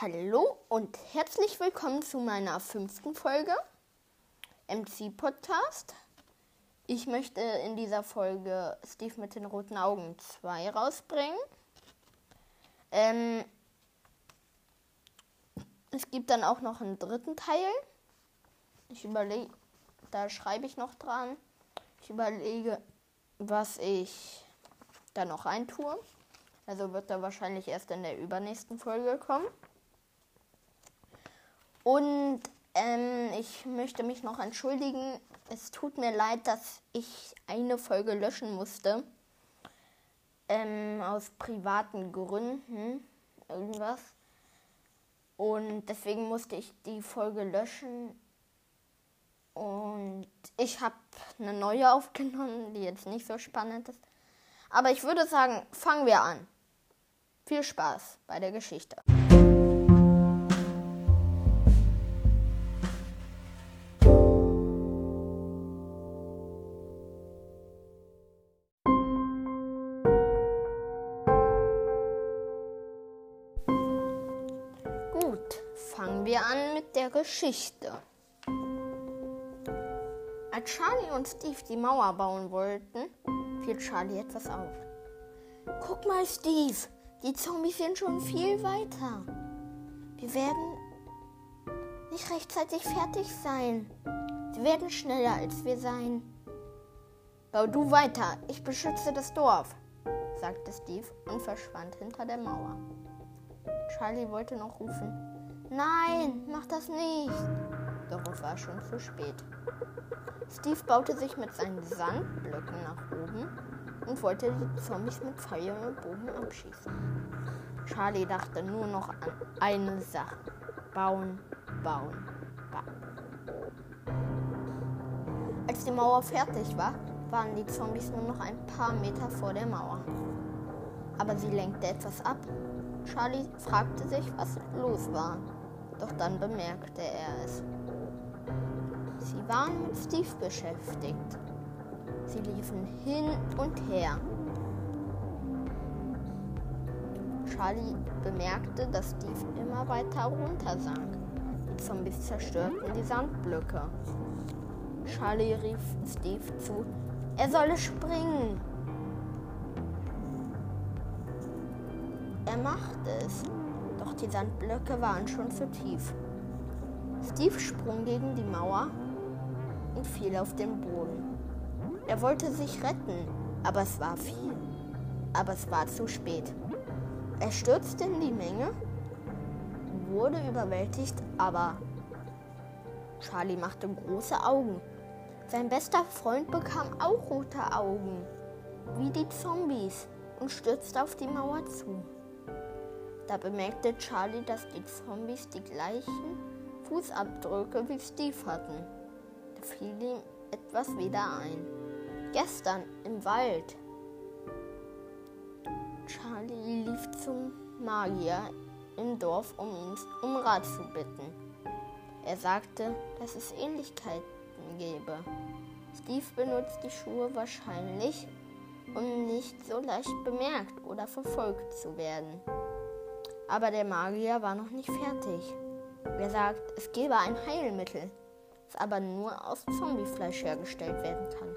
Hallo und herzlich willkommen zu meiner fünften Folge MC Podcast. Ich möchte in dieser Folge Steve mit den roten Augen 2 rausbringen. Ähm, es gibt dann auch noch einen dritten Teil. Ich überlege, da schreibe ich noch dran. Ich überlege, was ich da noch eintue. Also wird er wahrscheinlich erst in der übernächsten Folge kommen. Und ähm, ich möchte mich noch entschuldigen. Es tut mir leid, dass ich eine Folge löschen musste. Ähm, aus privaten Gründen. Irgendwas. Und deswegen musste ich die Folge löschen. Und ich habe eine neue aufgenommen, die jetzt nicht so spannend ist. Aber ich würde sagen, fangen wir an. Viel Spaß bei der Geschichte. Fangen wir an mit der Geschichte. Als Charlie und Steve die Mauer bauen wollten, fiel Charlie etwas auf. Guck mal, Steve, die Zombies sind schon viel weiter. Wir werden nicht rechtzeitig fertig sein. Sie werden schneller als wir sein. Bau du weiter, ich beschütze das Dorf, sagte Steve und verschwand hinter der Mauer. Charlie wollte noch rufen. Nein, mach das nicht. Doch es war schon zu spät. Steve baute sich mit seinen Sandblöcken nach oben und wollte die Zombies mit Pfeil und Bogen abschießen. Charlie dachte nur noch an eine Sache. Bauen, bauen, bauen. Als die Mauer fertig war, waren die Zombies nur noch ein paar Meter vor der Mauer. Aber sie lenkte etwas ab. Charlie fragte sich, was los war. Doch dann bemerkte er es. Sie waren mit Steve beschäftigt. Sie liefen hin und her. Charlie bemerkte, dass Steve immer weiter runtersank. Die Zombies zerstörten die Sandblöcke. Charlie rief Steve zu, er solle springen. Er machte es, doch die Sandblöcke waren schon zu tief. Steve sprang gegen die Mauer und fiel auf den Boden. Er wollte sich retten, aber es war viel. Aber es war zu spät. Er stürzte in die Menge, wurde überwältigt, aber Charlie machte große Augen. Sein bester Freund bekam auch rote Augen, wie die Zombies, und stürzte auf die Mauer zu. Da bemerkte Charlie, dass die Zombies die gleichen Fußabdrücke wie Steve hatten. Da fiel ihm etwas wieder ein. Gestern im Wald. Charlie lief zum Magier im Dorf, um ihn um Rat zu bitten. Er sagte, dass es Ähnlichkeiten gebe. Steve benutzt die Schuhe wahrscheinlich, um nicht so leicht bemerkt oder verfolgt zu werden. Aber der Magier war noch nicht fertig. Er sagt, es gebe ein Heilmittel, das aber nur aus Zombiefleisch hergestellt werden kann.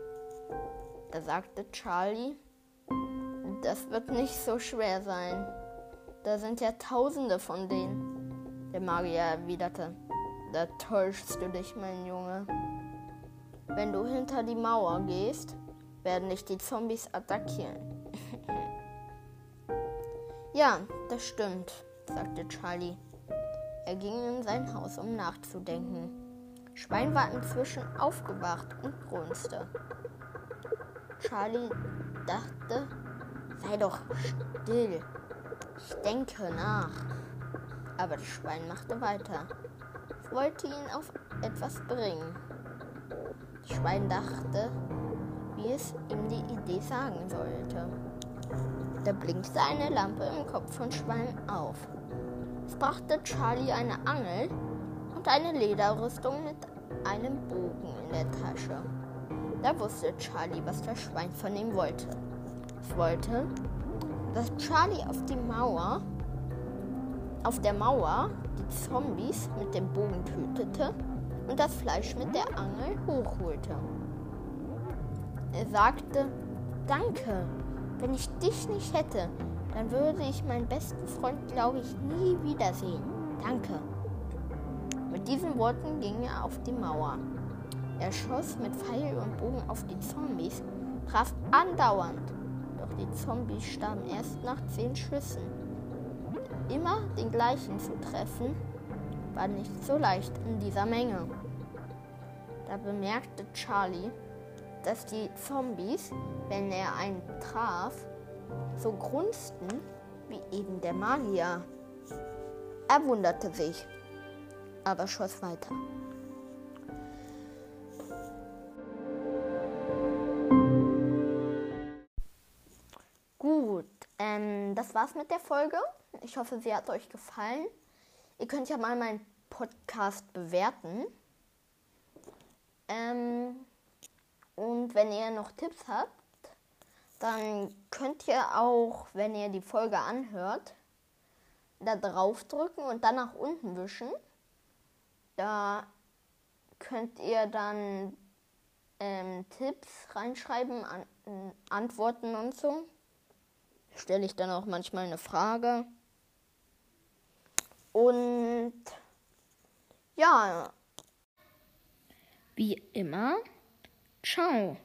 Da sagte Charlie, das wird nicht so schwer sein. Da sind ja tausende von denen. Der Magier erwiderte, da täuschst du dich, mein Junge. Wenn du hinter die Mauer gehst, werden dich die Zombies attackieren. ja, das stimmt, sagte Charlie. Er ging in sein Haus, um nachzudenken. Schwein war inzwischen aufgewacht und grunzte. Charlie dachte, sei doch still. Ich denke nach. Aber das Schwein machte weiter. Es wollte ihn auf etwas bringen. Das Schwein dachte, wie es ihm die Idee sagen sollte. Da blinkte eine Lampe im Kopf von Schwein auf. Es brachte Charlie eine Angel und eine Lederrüstung mit einem Bogen in der Tasche. Da wusste Charlie, was das Schwein von ihm wollte. Es wollte, dass Charlie auf die Mauer auf der Mauer die Zombies mit dem Bogen tötete und das Fleisch mit der Angel hochholte. Er sagte, danke, wenn ich dich nicht hätte, dann würde ich meinen besten Freund, glaube ich, nie wiedersehen. Danke. Mit diesen Worten ging er auf die Mauer. Er schoss mit Pfeil und Bogen auf die Zombies, traf andauernd, doch die Zombies starben erst nach zehn Schüssen. Immer den gleichen zu treffen, war nicht so leicht in dieser Menge. Da bemerkte Charlie, dass die Zombies, wenn er einen traf, so grunzten wie eben der Magier. Er wunderte sich, aber schoss weiter. Gut, ähm, das war's mit der Folge. Ich hoffe, sie hat euch gefallen. Ihr könnt ja mal meinen Podcast bewerten. Ähm, und wenn ihr noch Tipps habt, dann könnt ihr auch, wenn ihr die Folge anhört, da drauf drücken und dann nach unten wischen. Da könnt ihr dann ähm, Tipps reinschreiben, an, äh, Antworten und so. Stelle ich dann auch manchmal eine Frage. Und ja, wie immer, 唱哦。